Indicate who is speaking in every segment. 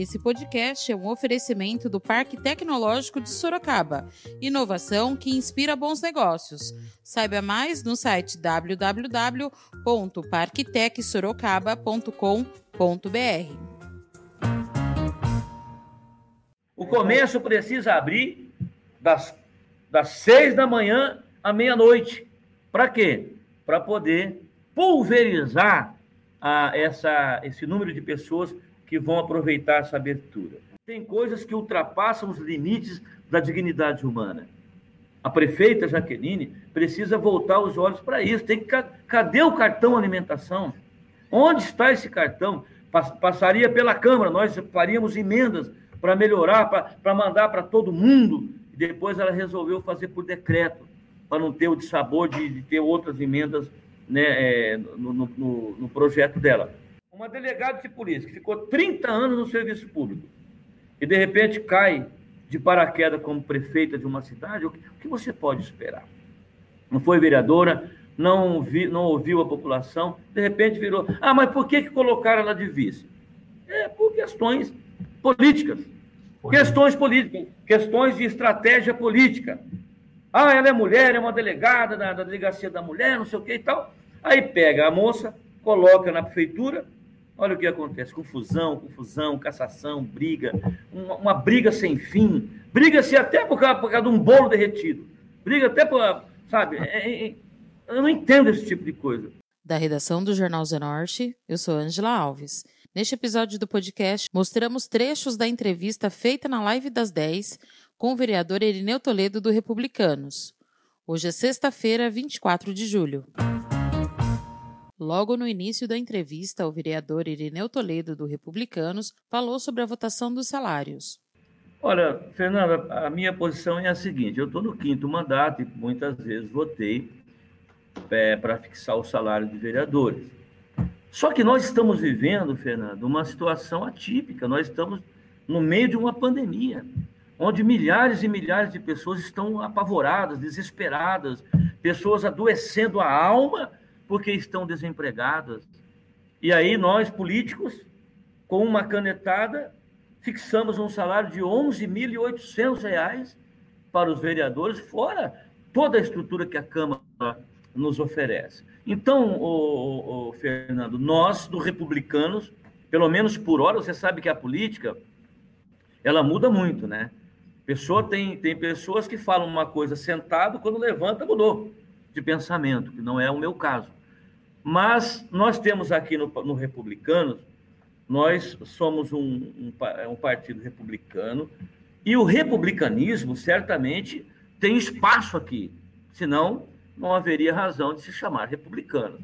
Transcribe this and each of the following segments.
Speaker 1: Esse podcast é um oferecimento do Parque Tecnológico de Sorocaba. Inovação que inspira bons negócios. Saiba mais no site www.parktecsorocaba.com.br.
Speaker 2: O comércio precisa abrir das, das seis da manhã à meia-noite. Para quê? Para poder pulverizar a, essa, esse número de pessoas que vão aproveitar essa abertura. Tem coisas que ultrapassam os limites da dignidade humana. A prefeita Jaqueline precisa voltar os olhos para isso. Tem que, cadê o cartão alimentação? Onde está esse cartão? Passaria pela Câmara, nós faríamos emendas para melhorar, para mandar para todo mundo. Depois ela resolveu fazer por decreto, para não ter o dissabor de, de ter outras emendas né, é, no, no, no projeto dela uma delegada de polícia que ficou 30 anos no serviço público e de repente cai de paraquedas como prefeita de uma cidade, o que você pode esperar? Não foi vereadora, não, vi, não ouviu a população, de repente virou. Ah, mas por que, que colocaram ela de vice? É por questões políticas. Questões políticas, questões de estratégia política. Ah, ela é mulher, é uma delegada da, da delegacia da mulher, não sei o que e tal. Aí pega a moça, coloca na prefeitura, Olha o que acontece: confusão, confusão, cassação, briga, uma, uma briga sem fim. Briga-se até por causa, por causa de um bolo derretido. Briga até por. Sabe? É, é, é, eu não entendo esse tipo de coisa.
Speaker 1: Da redação do Jornal Zenorte, eu sou Angela Alves. Neste episódio do podcast, mostramos trechos da entrevista feita na live das 10 com o vereador Erineu Toledo do Republicanos. Hoje é sexta-feira, 24 de julho. Logo no início da entrevista, o vereador Irineu Toledo, do Republicanos, falou sobre a votação dos salários.
Speaker 2: Olha, Fernanda, a minha posição é a seguinte: eu estou no quinto mandato e muitas vezes votei é, para fixar o salário de vereadores. Só que nós estamos vivendo, Fernando, uma situação atípica. Nós estamos no meio de uma pandemia, onde milhares e milhares de pessoas estão apavoradas, desesperadas, pessoas adoecendo a alma porque estão desempregadas. E aí nós, políticos, com uma canetada, fixamos um salário de R$ 11.800 para os vereadores, fora toda a estrutura que a Câmara nos oferece. Então, o, Fernando, nós, do Republicanos, pelo menos por hora, você sabe que a política, ela muda muito, né? Pessoa tem, tem pessoas que falam uma coisa sentado, quando levanta, mudou de pensamento, que não é o meu caso. Mas nós temos aqui no, no nós somos um, um, um partido republicano, e o republicanismo certamente tem espaço aqui, senão não haveria razão de se chamar republicano.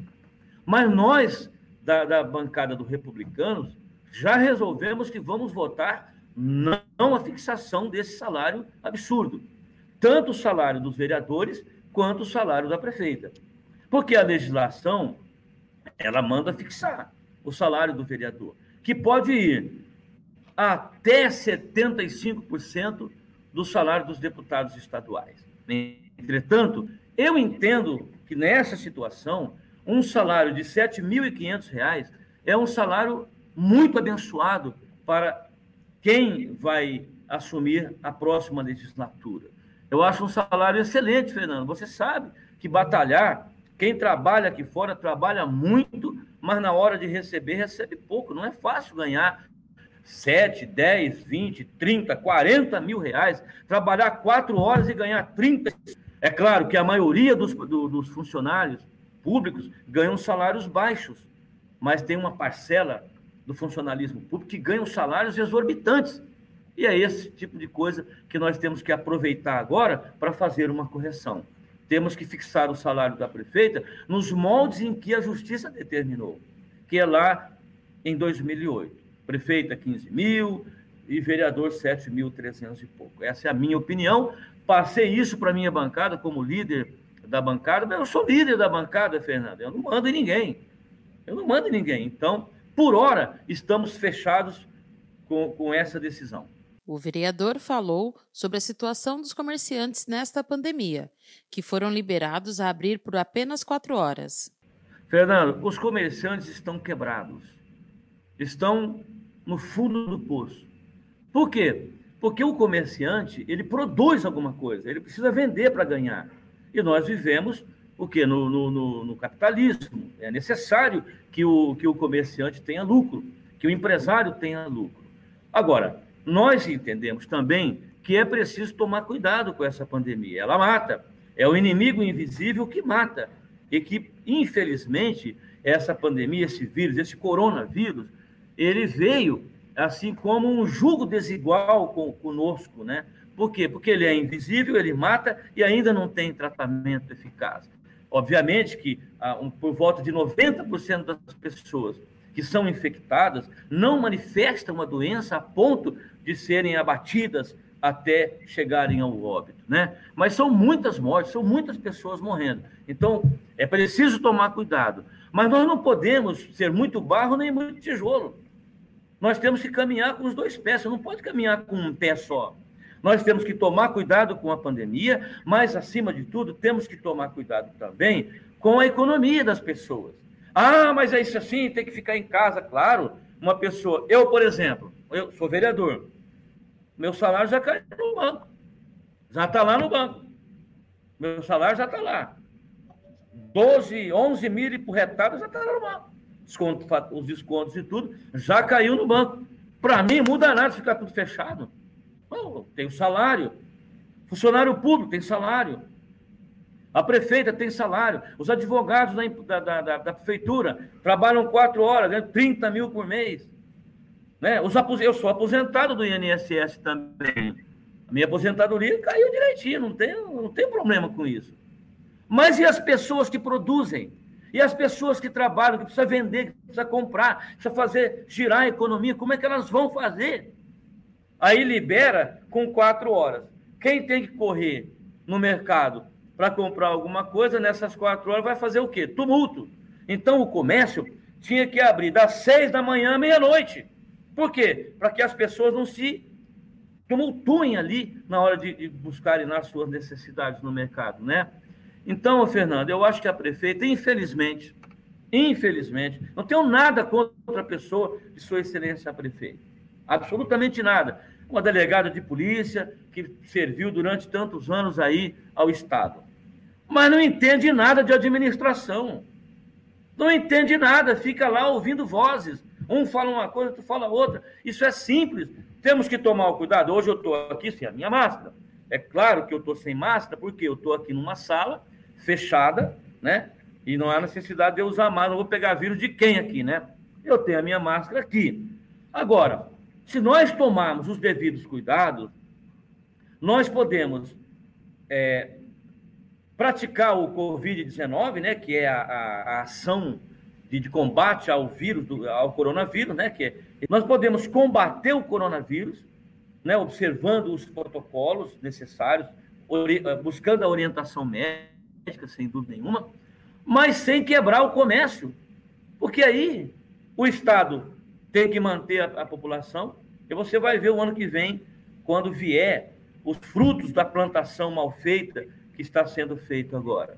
Speaker 2: Mas nós, da, da bancada do Republicanos, já resolvemos que vamos votar não a fixação desse salário absurdo, tanto o salário dos vereadores quanto o salário da prefeita. Porque a legislação ela manda fixar o salário do vereador, que pode ir até 75% do salário dos deputados estaduais. Entretanto, eu entendo que nessa situação, um salário de R$ 7.500 é um salário muito abençoado para quem vai assumir a próxima legislatura. Eu acho um salário excelente, Fernando. Você sabe que batalhar quem trabalha aqui fora trabalha muito, mas na hora de receber, recebe pouco. Não é fácil ganhar 7, 10, 20, 30, 40 mil reais. Trabalhar quatro horas e ganhar 30. É claro que a maioria dos, do, dos funcionários públicos ganham salários baixos, mas tem uma parcela do funcionalismo público que ganham salários exorbitantes. E é esse tipo de coisa que nós temos que aproveitar agora para fazer uma correção. Temos que fixar o salário da prefeita nos moldes em que a justiça determinou, que é lá em 2008. Prefeita 15 mil e vereador 7.300 e pouco. Essa é a minha opinião. Passei isso para a minha bancada como líder da bancada, eu sou líder da bancada, Fernando. Eu não mando em ninguém. Eu não mando em ninguém. Então, por hora, estamos fechados com, com essa decisão.
Speaker 1: O vereador falou sobre a situação dos comerciantes nesta pandemia, que foram liberados a abrir por apenas quatro horas.
Speaker 2: Fernando, os comerciantes estão quebrados, estão no fundo do poço. Por quê? Porque o comerciante, ele produz alguma coisa, ele precisa vender para ganhar. E nós vivemos o? No, no, no, no, capitalismo. É necessário que o, que o comerciante tenha lucro, que o empresário tenha lucro. Agora, nós entendemos também que é preciso tomar cuidado com essa pandemia. Ela mata. É o inimigo invisível que mata. E que, infelizmente, essa pandemia, esse vírus, esse coronavírus, ele veio assim como um jugo desigual com, conosco, né? Por quê? Porque ele é invisível, ele mata e ainda não tem tratamento eficaz. Obviamente que ah, por volta de 90% das pessoas que são infectadas não manifestam uma doença a ponto de serem abatidas até chegarem ao óbito, né? Mas são muitas mortes, são muitas pessoas morrendo. Então, é preciso tomar cuidado. Mas nós não podemos ser muito barro nem muito tijolo. Nós temos que caminhar com os dois pés, você não pode caminhar com um pé só. Nós temos que tomar cuidado com a pandemia, mas, acima de tudo, temos que tomar cuidado também com a economia das pessoas. Ah, mas é isso assim, tem que ficar em casa, claro. Uma pessoa, eu, por exemplo, eu sou vereador, meu salário já caiu no banco, já está lá no banco. Meu salário já está lá. 12, 11 mil por retado já está lá no banco desconto, os descontos e tudo, já caiu no banco. Para mim, muda nada ficar tudo fechado. Tem o salário. Funcionário público tem salário. A prefeita tem salário. Os advogados da, da, da, da prefeitura trabalham quatro horas, ganham 30 mil por mês. Né? Os eu sou aposentado do INSS também. A minha aposentadoria caiu direitinho, não tem, não tem problema com isso. Mas e as pessoas que produzem? E as pessoas que trabalham, que precisa vender, que precisa comprar, precisa fazer girar a economia, como é que elas vão fazer? Aí libera com quatro horas. Quem tem que correr no mercado para comprar alguma coisa, nessas quatro horas vai fazer o quê? Tumulto. Então o comércio tinha que abrir das seis da manhã à meia-noite. Por quê? Para que as pessoas não se tumultuem ali na hora de, de buscarem nas suas necessidades no mercado, né? Então, Fernando, eu acho que a prefeita, infelizmente, infelizmente, não tenho nada contra a pessoa de Sua Excelência a prefeita. Absolutamente nada. Uma delegada de polícia que serviu durante tantos anos aí ao Estado. Mas não entende nada de administração. Não entende nada, fica lá ouvindo vozes. Um fala uma coisa, outro fala outra. Isso é simples. Temos que tomar o cuidado. Hoje eu estou aqui sem a minha máscara. É claro que eu estou sem máscara, porque eu estou aqui numa sala fechada, né? E não há necessidade de eu usar máscara. Não vou pegar vírus de quem aqui, né? Eu tenho a minha máscara aqui. Agora, se nós tomarmos os devidos cuidados, nós podemos é, praticar o Covid-19, né? Que é a, a, a ação de, de, combate ao vírus, do, ao coronavírus, né? Que é, nós podemos combater o coronavírus, né? Observando os protocolos necessários, buscando a orientação médica sem dúvida nenhuma, mas sem quebrar o comércio. Porque aí o Estado tem que manter a, a população, e você vai ver o ano que vem, quando vier os frutos da plantação mal feita que está sendo feito agora.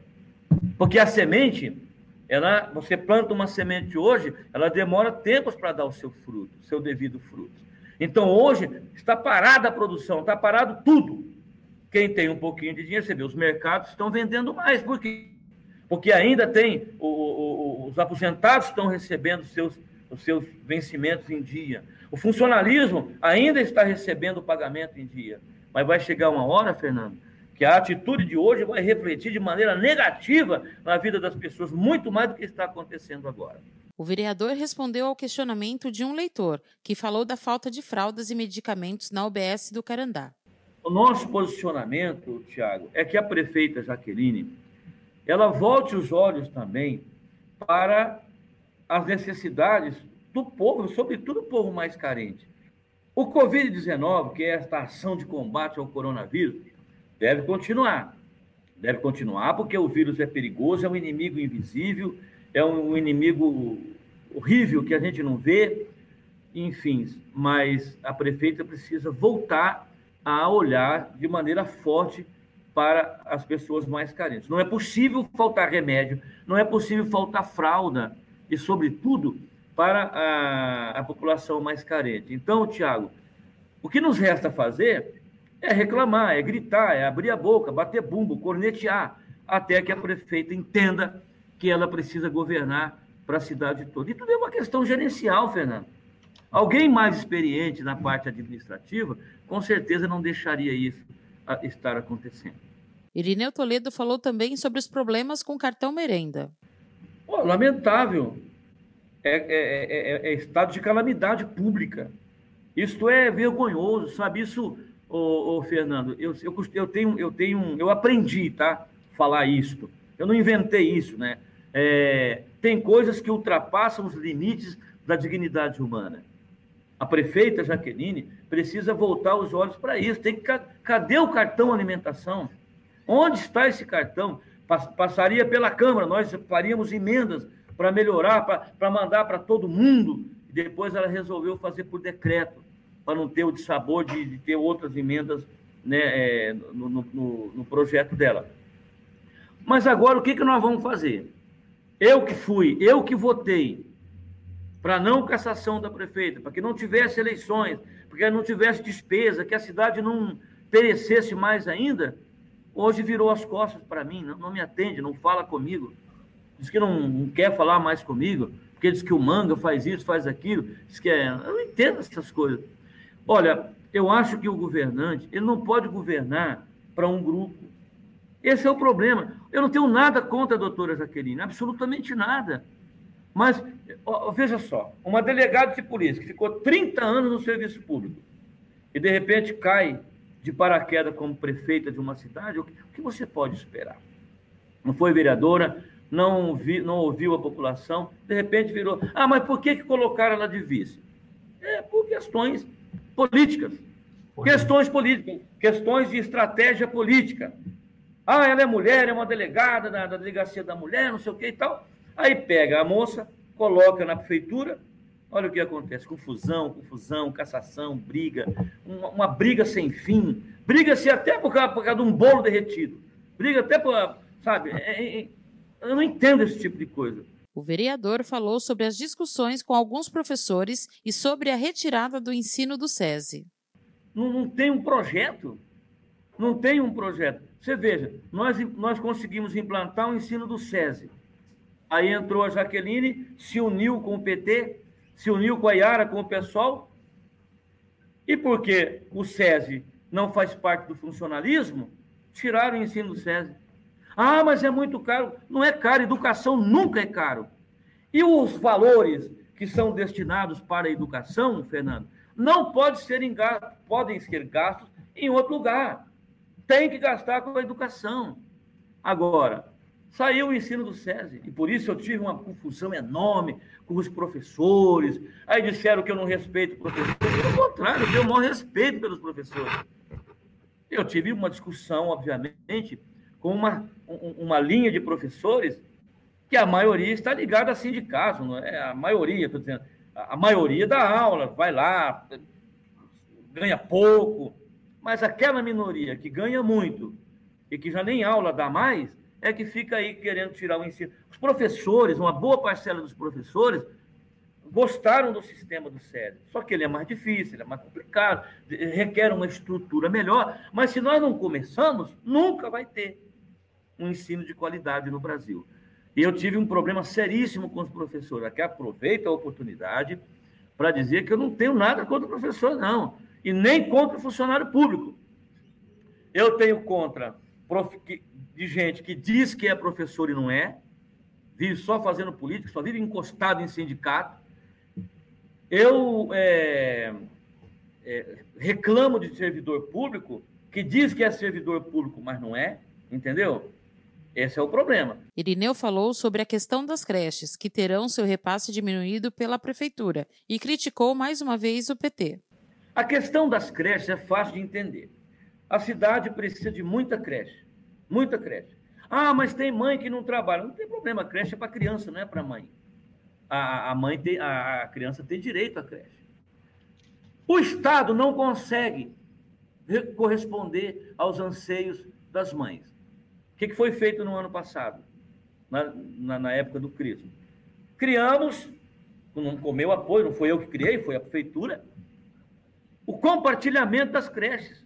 Speaker 2: Porque a semente, ela, você planta uma semente hoje, ela demora tempos para dar o seu fruto, o seu devido fruto. Então hoje está parada a produção, está parado tudo. Quem tem um pouquinho de dinheiro, você vê, os mercados estão vendendo mais. Por quê? Porque ainda tem, o, o, os aposentados estão recebendo seus, os seus vencimentos em dia. O funcionalismo ainda está recebendo o pagamento em dia. Mas vai chegar uma hora, Fernando, que a atitude de hoje vai refletir de maneira negativa na vida das pessoas, muito mais do que está acontecendo agora.
Speaker 1: O vereador respondeu ao questionamento de um leitor, que falou da falta de fraldas e medicamentos na UBS do Carandá.
Speaker 2: O nosso posicionamento, Tiago, é que a prefeita Jaqueline ela volte os olhos também para as necessidades do povo, sobretudo o povo mais carente. O Covid-19, que é esta ação de combate ao coronavírus, deve continuar. Deve continuar porque o vírus é perigoso, é um inimigo invisível, é um inimigo horrível que a gente não vê, enfim, mas a prefeita precisa voltar a olhar de maneira forte para as pessoas mais carentes. Não é possível faltar remédio, não é possível faltar fralda e, sobretudo, para a, a população mais carente. Então, Tiago, o que nos resta fazer é reclamar, é gritar, é abrir a boca, bater bumbo, cornetear, até que a prefeita entenda que ela precisa governar para a cidade toda. E tudo é uma questão gerencial, Fernando. Alguém mais experiente na parte administrativa, com certeza não deixaria isso estar acontecendo.
Speaker 1: Irineu Toledo falou também sobre os problemas com o cartão merenda.
Speaker 2: Oh, lamentável. É, é, é, é, estado de calamidade pública. Isso é vergonhoso, sabe? Isso, ô, ô Fernando, eu, eu, eu, tenho, eu tenho, eu aprendi, tá? Falar isso. Eu não inventei isso, né? É, tem coisas que ultrapassam os limites da dignidade humana. A prefeita Jaqueline precisa voltar os olhos para isso. Tem que, cadê o cartão alimentação? Onde está esse cartão? Passaria pela Câmara, nós faríamos emendas para melhorar, para mandar para todo mundo. Depois ela resolveu fazer por decreto, para não ter o dissabor de, de ter outras emendas né, é, no, no, no, projeto dela. Mas agora o que, que nós vamos fazer? Eu que fui, eu que votei para não cassação da prefeita, para que não tivesse eleições, para que não tivesse despesa, que a cidade não perecesse mais ainda, hoje virou as costas para mim, não, não, me atende, não fala comigo, diz que não, não, quer falar mais comigo, porque diz que o manga faz isso, faz aquilo, diz que é... Eu não entendo essas coisas. Olha, eu acho que o governante, ele não pode governar para um grupo. Esse é o problema. Eu não tenho nada contra a doutora Jaqueline, absolutamente nada. Mas, ó, veja só, uma delegada de polícia que ficou 30 anos no serviço público e, de repente, cai de paraquedas como prefeita de uma cidade, o que, você pode esperar? Não foi vereadora, não, vi, não ouviu a população, de repente virou. Ah, mas por que, que colocaram ela de vice? É por questões políticas. Questões políticas, questões de estratégia política. Ah, ela é mulher, é uma delegada da, da delegacia da mulher, não sei o que e tal. Aí pega a moça, coloca na prefeitura, olha o que acontece: confusão, confusão, cassação, briga, uma, uma briga sem fim. Briga-se até por causa, por causa de um bolo derretido. Briga até por, sabe? É, é, é, eu não entendo esse tipo de coisa.
Speaker 1: O vereador falou sobre as discussões com alguns professores e sobre a retirada do ensino do SESI.
Speaker 2: Não, não tem um projeto. Não tem um projeto. Você veja, nós, nós conseguimos implantar o ensino do SESI. Aí entrou a Jaqueline, se uniu com o PT, se uniu com a Iara, com o pessoal. E porque o SESI não faz parte do funcionalismo, tiraram o ensino do SESI. Ah, mas é muito caro. Não é caro, educação nunca é caro. E os valores que são destinados para a educação, Fernando, não pode ser podem ser gastos em outro lugar tem que gastar com a educação. Agora, saiu o ensino do SESI, e por isso eu tive uma confusão enorme com os professores. Aí disseram que eu não respeito o professor. Pelo contrário, eu tenho o maior respeito pelos professores. Eu tive uma discussão, obviamente, com uma, uma linha de professores que a maioria está ligada a sindicato, não é? A maioria, estou dizendo, a maioria da aula, vai lá, ganha pouco, mas aquela minoria que ganha muito e que já nem aula dá mais, é que fica aí querendo tirar o ensino. Os professores, uma boa parcela dos professores, gostaram do sistema do SESI. Só que ele é mais difícil, ele é mais complicado, requer uma estrutura melhor. Mas se nós não começamos, nunca vai ter um ensino de qualidade no Brasil. E eu tive um problema seríssimo com os professores. Aqui aproveito a oportunidade para dizer que eu não tenho nada contra o professor, não e nem contra o funcionário público. Eu tenho contra de gente que diz que é professor e não é, vive só fazendo política, só vive encostado em sindicato. Eu é, é, reclamo de servidor público que diz que é servidor público, mas não é, entendeu? Esse é o problema.
Speaker 1: Irineu falou sobre a questão das creches, que terão seu repasse diminuído pela prefeitura, e criticou mais uma vez o PT.
Speaker 2: A questão das creches é fácil de entender. A cidade precisa de muita creche, muita creche. Ah, mas tem mãe que não trabalha. Não tem problema, a creche é para criança, não é para mãe. A, a mãe tem, a, a criança tem direito à creche. O Estado não consegue corresponder aos anseios das mães. O que foi feito no ano passado, na, na, na época do crisma? Criamos não comeu apoio, não foi eu que criei, foi a prefeitura. O compartilhamento das creches.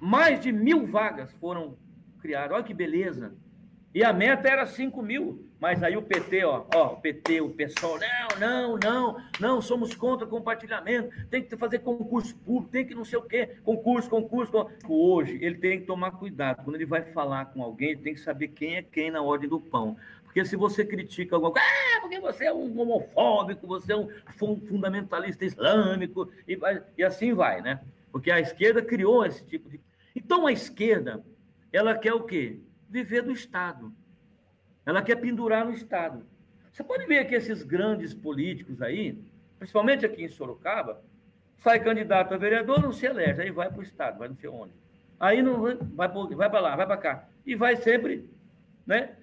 Speaker 2: Mais de mil vagas foram criadas. Olha que beleza. E a meta era 5 mil. Mas aí o PT, ó, ó, o PT, o PSOL, não, não, não, não, somos contra compartilhamento, tem que fazer concurso público, tem que não sei o quê, concurso, concurso, concurso. Hoje, ele tem que tomar cuidado. Quando ele vai falar com alguém, ele tem que saber quem é quem na ordem do pão. Porque se você critica alguma coisa, ah, porque você é um homofóbico, você é um fundamentalista islâmico, e, vai, e assim vai, né? Porque a esquerda criou esse tipo de. Então a esquerda, ela quer o quê? Viver do Estado. Ela quer pendurar no Estado. Você pode ver que esses grandes políticos aí, principalmente aqui em Sorocaba, sai candidato a vereador, não se elege, aí vai para o Estado, vai não sei onde. Aí não vai, vai para lá, vai para cá. E vai sempre, né?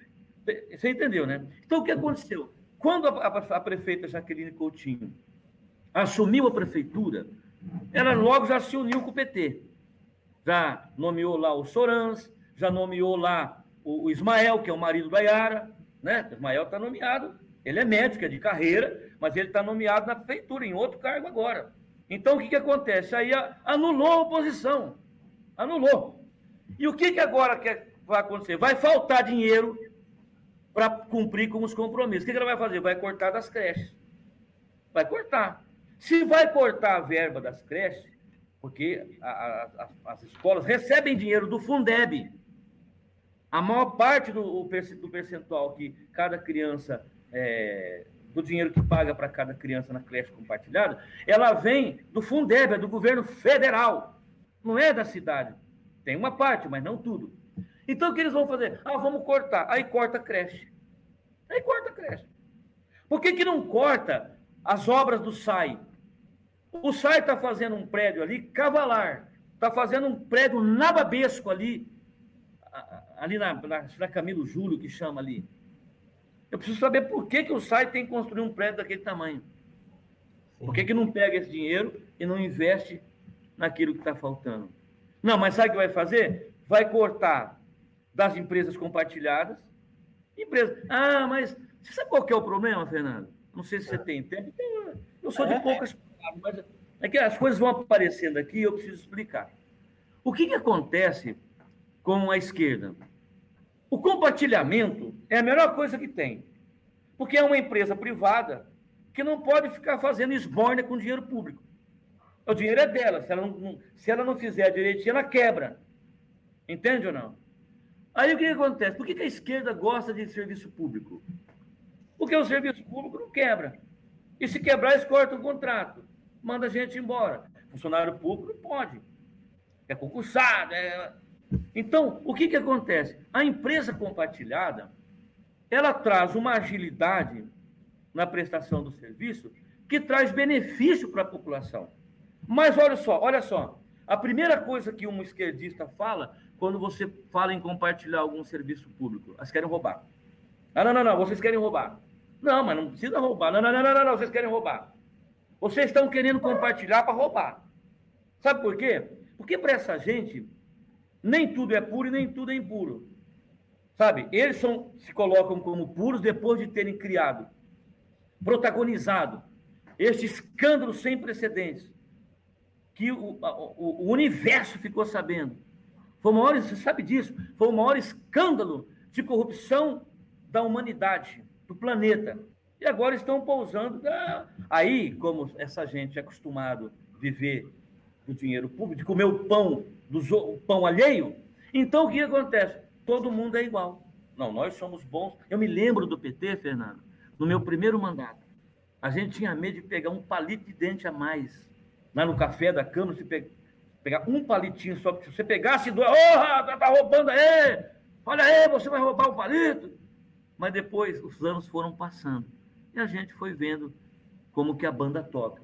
Speaker 2: Você entendeu, né? Então, o que aconteceu? Quando a, a, a prefeita Jaqueline Coutinho assumiu a prefeitura, ela logo já se uniu com o PT. Já nomeou lá o Sorans, já nomeou lá o, o Ismael, que é o marido da Yara, né? O Ismael está nomeado, ele é médico, é de carreira, mas ele está nomeado na prefeitura, em outro cargo agora. Então, o que, que acontece? Aí anulou a oposição. Anulou. E o que, que agora quer, vai acontecer? Vai faltar dinheiro para cumprir com os compromissos. O que, que ela vai fazer? Vai cortar das creches. Vai cortar. Se vai cortar a verba das creches, porque a, a, as escolas recebem dinheiro do Fundeb, a maior parte do, do percentual que cada criança, é, do dinheiro que paga para cada criança na creche compartilhada, ela vem do Fundeb, é do governo federal, não é da cidade. Tem uma parte, mas não tudo. Então o que eles vão fazer? Ah, vamos cortar. Aí corta a creche. Aí corta a creche. Por que, que não corta as obras do SAI? O SAI está fazendo um prédio ali, cavalar. Está fazendo um prédio nababesco ali, ali na, na, na Camilo Júlio, que chama ali. Eu preciso saber por que, que o SAI tem que construir um prédio daquele tamanho. Por que, que não pega esse dinheiro e não investe naquilo que está faltando? Não, mas sabe o que vai fazer? Vai cortar das empresas compartilhadas. Empresa. Ah, mas você sabe qual que é o problema, Fernando? Não sei se você tem tempo. Eu sou de é. poucas palavras, mas é que as coisas vão aparecendo aqui e eu preciso explicar. O que, que acontece com a esquerda. O compartilhamento é a melhor coisa que tem, porque é uma empresa privada que não pode ficar fazendo esborne com dinheiro público. O dinheiro é dela, se ela não, se ela não fizer direitinho, ela quebra. Entende ou não? Aí o que, acontece? Por que a esquerda gosta de serviço público? Porque o serviço público não quebra. E se quebrar, eles cortam o contrato. Manda a gente embora. Funcionário público não pode. É concursado, é então, o que, que acontece? A empresa compartilhada, ela traz uma agilidade na prestação do serviço que traz benefício para a população. Mas olha só, olha só, a primeira coisa que um esquerdista fala quando você fala em compartilhar algum serviço público, elas querem roubar. Ah, não, não, não, vocês querem roubar. Não, mas não precisa roubar. Não, não, não, não, não, não vocês querem roubar. Vocês estão querendo compartilhar para roubar. Sabe por quê? Porque para essa gente, nem tudo é puro e nem tudo é impuro. Sabe? Eles são, se colocam como puros depois de terem criado, protagonizado este escândalo sem precedentes, que o, o, o universo ficou sabendo. Foi o maior, você sabe disso, foi o maior escândalo de corrupção da humanidade, do planeta. E agora estão pousando. Aí, como essa gente é acostumado a viver do dinheiro público, de comer o pão do o pão alheio, então o que acontece? Todo mundo é igual. Não, nós somos bons. Eu me lembro do PT, Fernando, no meu primeiro mandato. A gente tinha medo de pegar um palito de dente a mais. Lá no café da Câmara, se pe... pegar um palitinho só, se você pegasse dois, oh, tá, roubando aí! Olha aí, você vai roubar o palito! Mas depois os anos foram passando e a gente foi vendo como que a banda toca.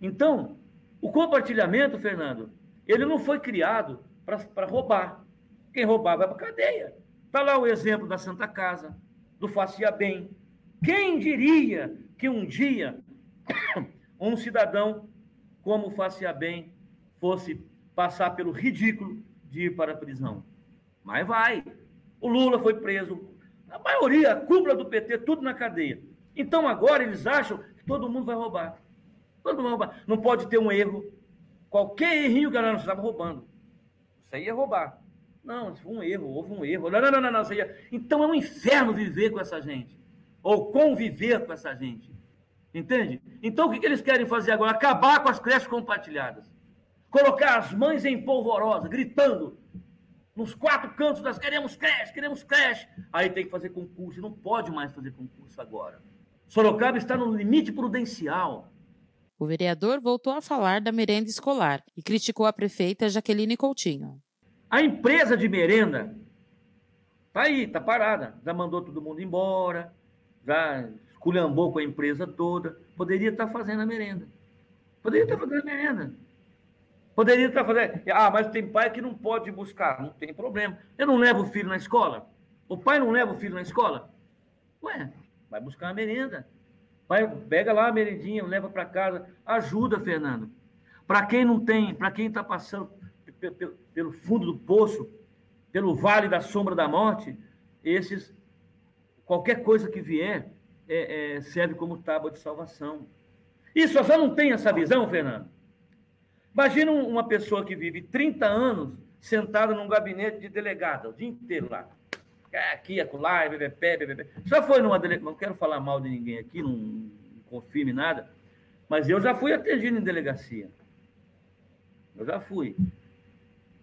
Speaker 2: Então, o compartilhamento, Fernando, ele não foi criado para roubar. Quem roubar vai para cadeia. Está lá o exemplo da Santa Casa, do Facia Bem. Quem diria que um dia um cidadão como o Facia Bem fosse passar pelo ridículo de ir para a prisão? Mas vai. O Lula foi preso. A maioria, a cúpula do PT, tudo na cadeia. Então agora eles acham todo mundo vai roubar. Todo mundo. Não pode ter um erro. Qualquer errinho, galera, você estava roubando. Isso aí é roubar. Não, foi um erro, houve um erro. Não, não, não, não, não. É... Então é um inferno viver com essa gente. Ou conviver com essa gente. Entende? Então o que, que eles querem fazer agora? Acabar com as creches compartilhadas. Colocar as mães em polvorosa, gritando nos quatro cantos das queremos creche, queremos creche. Aí tem que fazer concurso. Não pode mais fazer concurso agora. Sorocaba está no limite prudencial.
Speaker 1: O vereador voltou a falar da merenda escolar e criticou a prefeita Jaqueline Coutinho.
Speaker 2: A empresa de merenda tá aí, tá parada. Já mandou todo mundo embora, já esculhambou com a empresa toda. Poderia estar tá fazendo a merenda. Poderia estar tá fazendo a merenda. Poderia estar tá fazendo. Ah, mas tem pai que não pode buscar. Não tem problema. Eu não levo o filho na escola? O pai não leva o filho na escola? Ué, vai buscar a merenda. Vai, pega lá a merendinha, leva para casa. Ajuda, Fernando. Para quem não tem, para quem está passando pelo fundo do poço, pelo vale da sombra da morte, esses, qualquer coisa que vier, é, é, serve como tábua de salvação. Isso só não tem essa visão, Fernando? Imagina uma pessoa que vive 30 anos sentada num gabinete de delegado, o dia inteiro lá. É, aqui, acolá, bebê, bebê. Já foi numa delegacia, não quero falar mal de ninguém aqui, não, confirme nada, mas eu já fui atendido em delegacia. Eu já fui.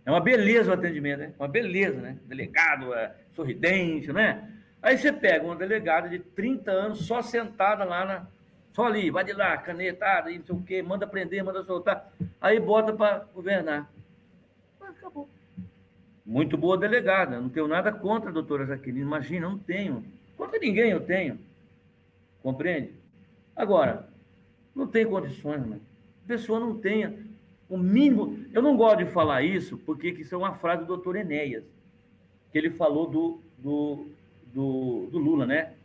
Speaker 2: É uma beleza o atendimento, né? Uma beleza, né? Delegado, é, sorridente, né? Aí você pega uma delegada de 30 anos só sentada lá na. Só ali, vai de lá, caneta, não sei o quê, manda prender, manda soltar. Aí bota para governar. Acabou. Muito boa delegada. Não tenho nada contra a doutora Jaqueline. Imagina, não tenho. Contra ninguém eu tenho. Compreende? Agora, não tem condições, mano. A pessoa não tenha o mínimo. Eu não gosto de falar isso, porque isso é uma frase do doutor Enéas, que ele falou do, do, do, do Lula, né?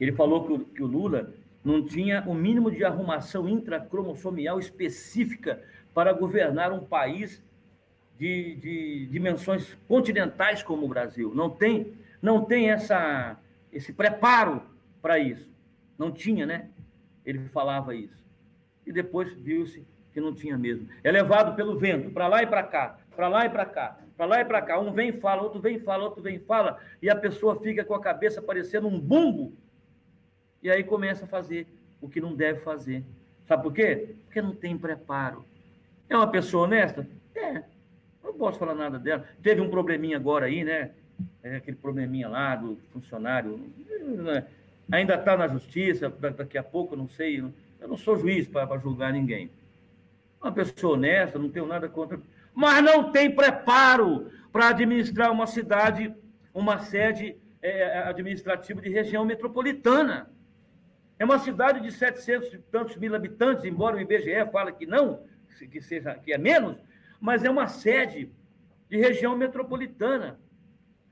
Speaker 2: Ele falou que o, que o Lula não tinha o mínimo de arrumação intracromossomial específica para governar um país de, de dimensões continentais como o Brasil. Não tem, não tem essa, esse preparo para isso. Não tinha, né? Ele falava isso. E depois viu-se que não tinha mesmo. É levado pelo vento, para lá e para cá, para lá e para cá, para lá e para cá. Um vem e fala, outro vem e fala, outro vem e fala, e a pessoa fica com a cabeça parecendo um bumbo. E aí começa a fazer o que não deve fazer. Sabe por quê? Porque não tem preparo. É uma pessoa honesta? É. Posso falar nada dela. Teve um probleminha agora aí, né? É aquele probleminha lá do funcionário. Né? Ainda está na justiça, daqui a pouco, não sei. Eu não sou juiz para julgar ninguém. Uma pessoa honesta, não tenho nada contra. Mas não tem preparo para administrar uma cidade, uma sede é, administrativa de região metropolitana. É uma cidade de 700 e tantos mil habitantes, embora o IBGE fale que não, que, seja, que é menos, mas é uma sede de região metropolitana,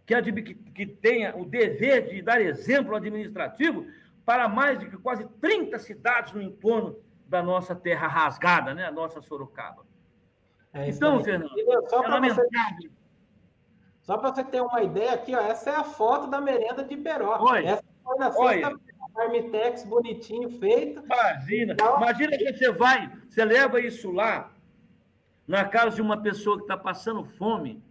Speaker 2: que, que, que tenha o dever de dar exemplo administrativo para mais de quase 30 cidades no entorno da nossa terra rasgada, né? A nossa Sorocaba.
Speaker 3: É então, Fernando, só é você, só para você ter uma ideia aqui, ó, essa é a foto da merenda de Peró. Oi. Essa foi na sexta Armitex bonitinho feito.
Speaker 2: Imagina, então... imagina que você vai, você leva isso lá na casa de uma pessoa que está passando fome.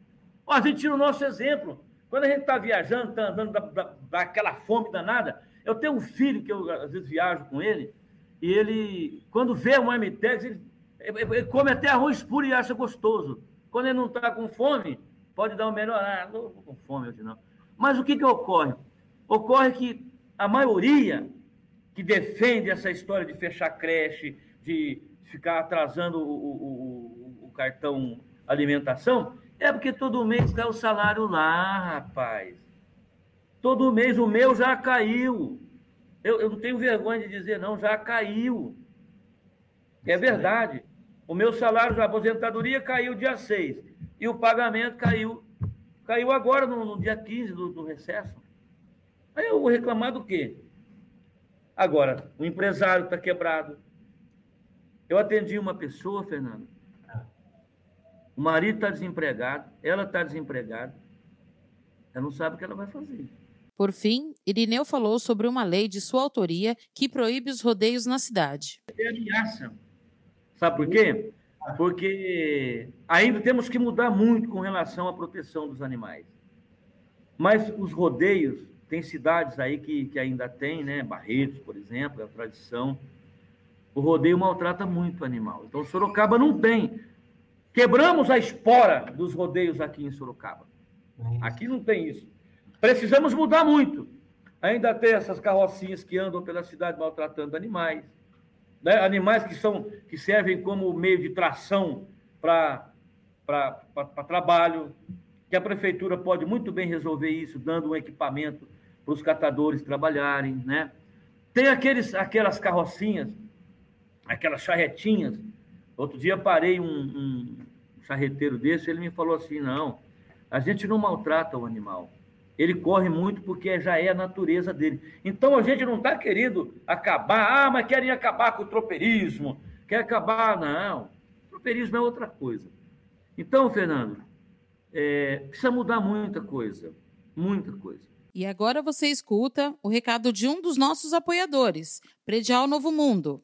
Speaker 2: Ó, a gente tira o nosso exemplo. Quando a gente está viajando, está andando da, da, daquela fome danada, eu tenho um filho que eu às vezes viajo com ele, e ele, quando vê um Amitex, ele, ele, come até arroz puro e acha gostoso. Quando ele não está com fome, pode dar um melhor. Ah, não estou com fome hoje não. Mas o que, que ocorre? Ocorre que a maioria que defende essa história de fechar creche, de ficar atrasando o, o cartão alimentação, é porque todo mês dá o salário lá, rapaz. Todo mês o meu já caiu. Eu, eu não tenho vergonha de dizer, não, já caiu. É verdade. O meu salário de aposentadoria caiu dia 6. E o pagamento caiu. Caiu agora, no, no dia 15 do, do recesso. Aí eu vou reclamar do quê? Agora, o empresário está quebrado. Eu atendi uma pessoa, Fernando. O marido está desempregado, ela está desempregada. Ela não sabe o que ela vai fazer.
Speaker 1: Por fim, Irineu falou sobre uma lei de sua autoria que proíbe os rodeios na cidade.
Speaker 2: É ameaça. Sabe por quê? Porque ainda temos que mudar muito com relação à proteção dos animais. Mas os rodeios, tem cidades aí que, que ainda tem, né? Barretos, por exemplo, é a tradição. O rodeio maltrata muito o animal. Então, Sorocaba não tem. Quebramos a espora dos rodeios aqui em Sorocaba. Aqui não tem isso. Precisamos mudar muito. Ainda tem essas carrocinhas que andam pela cidade maltratando animais. Né? Animais que, são, que servem como meio de tração para trabalho. Que a prefeitura pode muito bem resolver isso, dando um equipamento para os catadores trabalharem. Né? Tem aqueles, aquelas carrocinhas, aquelas charretinhas. Outro dia parei um, um charreteiro desse, ele me falou assim: não, a gente não maltrata o animal. Ele corre muito porque já é a natureza dele. Então a gente não está querendo acabar, ah, mas querem acabar com o tropeirismo, quer acabar. Não, o tropeirismo é outra coisa. Então, Fernando, é, precisa mudar muita coisa, muita coisa.
Speaker 1: E agora você escuta o recado de um dos nossos apoiadores, Predial Novo Mundo.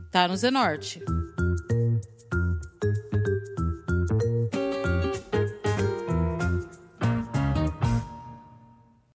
Speaker 1: tá no Zenorte.